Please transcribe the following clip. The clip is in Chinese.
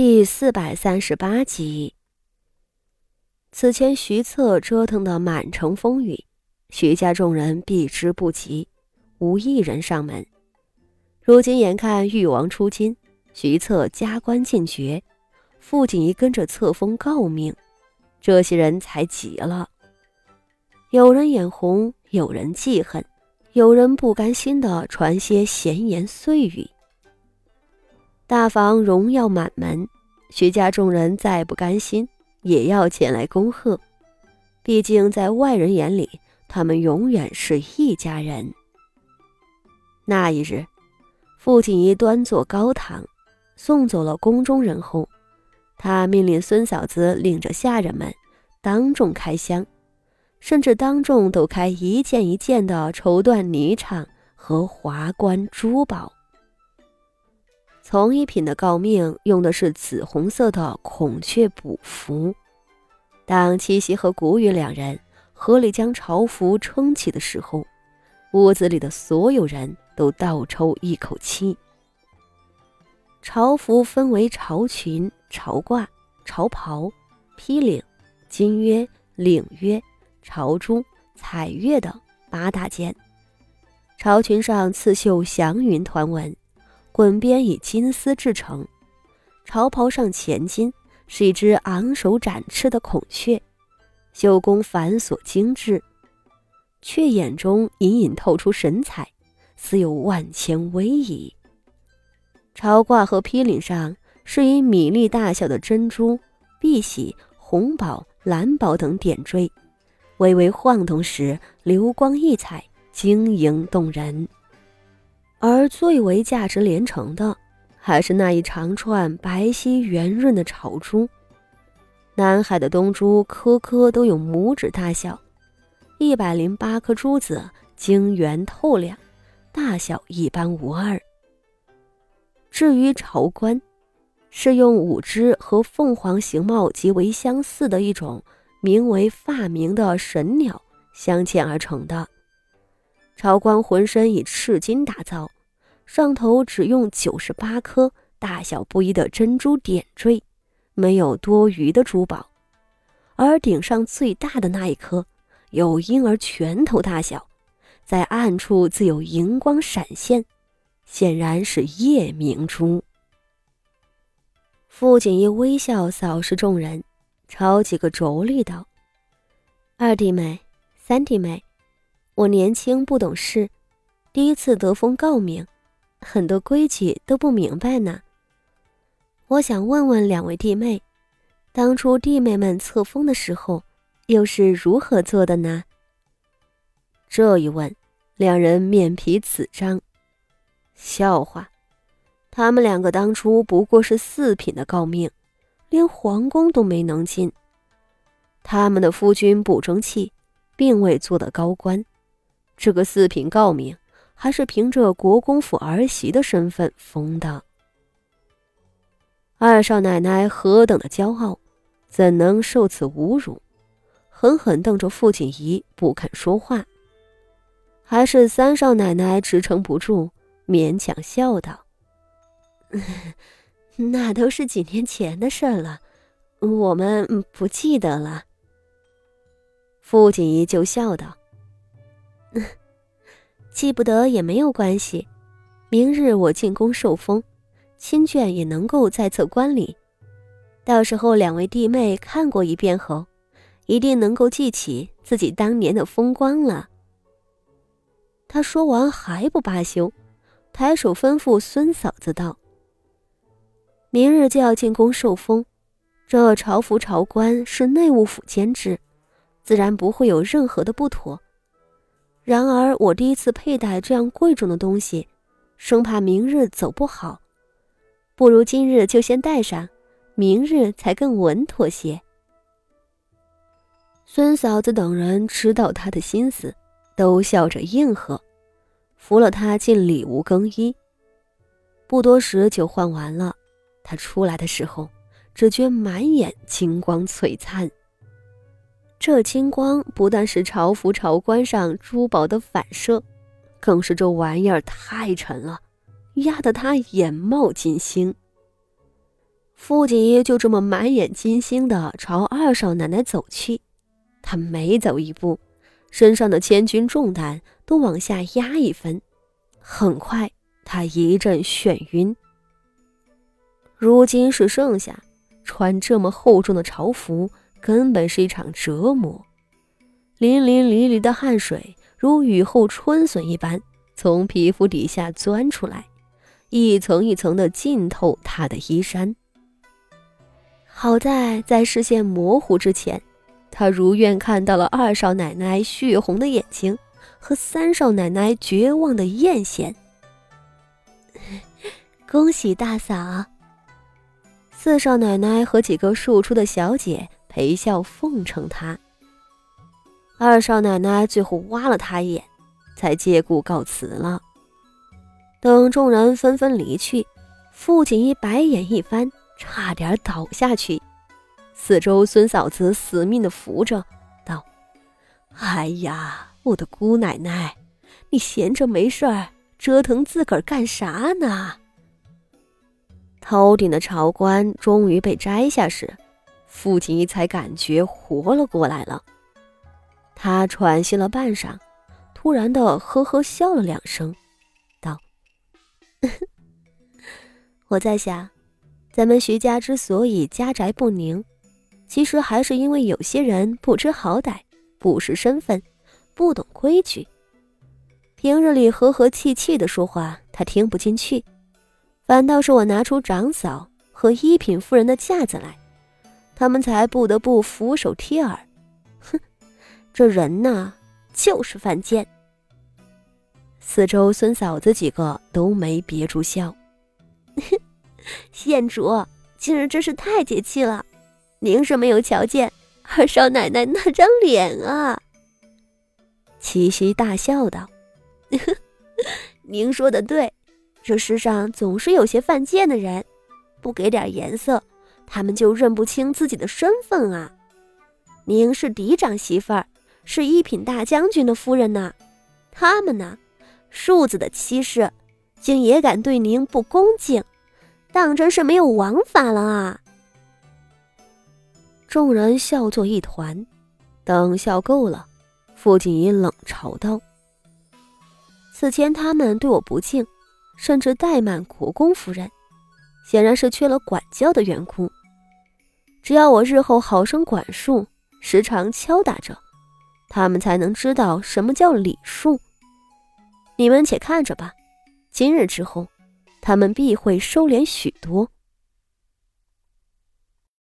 第四百三十八集。此前徐策折腾的满城风雨，徐家众人避之不及，无一人上门。如今眼看誉王出京，徐策加官进爵，傅锦仪跟着册封诰命，这些人才急了。有人眼红，有人记恨，有人不甘心的传些闲言碎语。大房荣耀满门，徐家众人再不甘心，也要前来恭贺。毕竟在外人眼里，他们永远是一家人。那一日，傅锦仪端坐高堂，送走了宫中人后，他命令孙嫂子领着下人们当众开箱，甚至当众抖开一件一件的绸缎霓裳和华冠珠宝。从一品的诰命用的是紫红色的孔雀补服。当七夕和谷雨两人合力将朝服撑起的时候，屋子里的所有人都倒抽一口气。朝服分为朝裙、朝褂、朝袍、披领、金约、领约、朝珠、彩月等八大件。朝裙上刺绣祥云团纹。滚边以金丝制成，朝袍上前襟是一只昂首展翅的孔雀，绣工繁琐精致，却眼中隐隐透出神采，似有万千威仪。朝褂和披领上是以米粒大小的珍珠、碧玺、红宝、蓝宝等点缀，微微晃动时流光溢彩，晶莹动人。而最为价值连城的，还是那一长串白皙圆润的朝珠。南海的东珠，颗颗都有拇指大小，一百零八颗珠子晶圆透亮，大小一般无二。至于朝冠，是用五只和凤凰形貌极为相似的一种名为发明的神鸟镶嵌而成的。朝冠浑身以赤金打造，上头只用九十八颗大小不一的珍珠点缀，没有多余的珠宝。而顶上最大的那一颗，有婴儿拳头大小，在暗处自有荧光闪现，显然是夜明珠。傅锦衣微笑扫视众人，朝几个妯娌道：“二弟妹，三弟妹。”我年轻不懂事，第一次得封诰命，很多规矩都不明白呢。我想问问两位弟妹，当初弟妹们册封的时候，又是如何做的呢？这一问，两人面皮紫张。笑话，他们两个当初不过是四品的诰命，连皇宫都没能进。他们的夫君不争气，并未做得高官。这个四品诰命，还是凭着国公府儿媳的身份封的。二少奶奶何等的骄傲，怎能受此侮辱？狠狠瞪着傅锦仪，不肯说话。还是三少奶奶支撑不住，勉强笑道：“ 那都是几年前的事了，我们不记得了。”傅锦仪就笑道。记不得也没有关系，明日我进宫受封，亲眷也能够在册观礼。到时候两位弟妹看过一遍后，一定能够记起自己当年的风光了。他说完还不罢休，抬手吩咐孙嫂子道：“明日就要进宫受封，这朝服朝冠是内务府监制，自然不会有任何的不妥。”然而，我第一次佩戴这样贵重的东西，生怕明日走不好，不如今日就先戴上，明日才更稳妥些。孙嫂子等人知道他的心思，都笑着应和，扶了他进里屋更衣。不多时就换完了，他出来的时候，只觉满眼金光璀璨。这金光不但是朝服朝冠上珠宝的反射，更是这玩意儿太沉了，压得他眼冒金星。傅锦衣就这么满眼金星的朝二少奶奶走去，他每走一步，身上的千钧重担都往下压一分。很快，他一阵眩晕。如今是盛夏，穿这么厚重的朝服，根本是一场折磨。淋淋漓漓的汗水如雨后春笋一般从皮肤底下钻出来，一层一层的浸透他的衣衫。好在在视线模糊之前，他如愿看到了二少奶奶血红的眼睛和三少奶奶绝望的艳羡。恭喜大嫂！四少奶奶和几个庶出的小姐陪笑奉承他。二少奶奶最后挖了他一眼，才借故告辞了。等众人纷纷离去，傅锦衣白眼一翻，差点倒下去。四周孙嫂子死命的扶着，道：“哎呀，我的姑奶奶，你闲着没事儿折腾自个儿干啥呢？”头顶的朝冠终于被摘下时，傅锦衣才感觉活了过来了。他喘息了半晌，突然的呵呵笑了两声，道：“我在想，咱们徐家之所以家宅不宁，其实还是因为有些人不知好歹，不识身份，不懂规矩。平日里和和气气的说话，他听不进去，反倒是我拿出长嫂和一品夫人的架子来，他们才不得不俯首贴耳。”哼这人呐，就是犯贱。四周孙嫂子几个都没憋住笑。哼 县主今日真是太解气了，您是没有瞧见二少奶奶那张脸啊！七夕大笑道：“ 您说的对，这世上总是有些犯贱的人，不给点颜色，他们就认不清自己的身份啊。您是嫡长媳妇儿。”是一品大将军的夫人呢，他们呢，庶子的妻室，竟也敢对您不恭敬，当真是没有王法了啊！众人笑作一团，等笑够了，傅锦衣冷嘲道：“此前他们对我不敬，甚至怠慢国公夫人，显然是缺了管教的缘故。只要我日后好生管束，时常敲打着。”他们才能知道什么叫礼数。你们且看着吧，今日之后，他们必会收敛许多。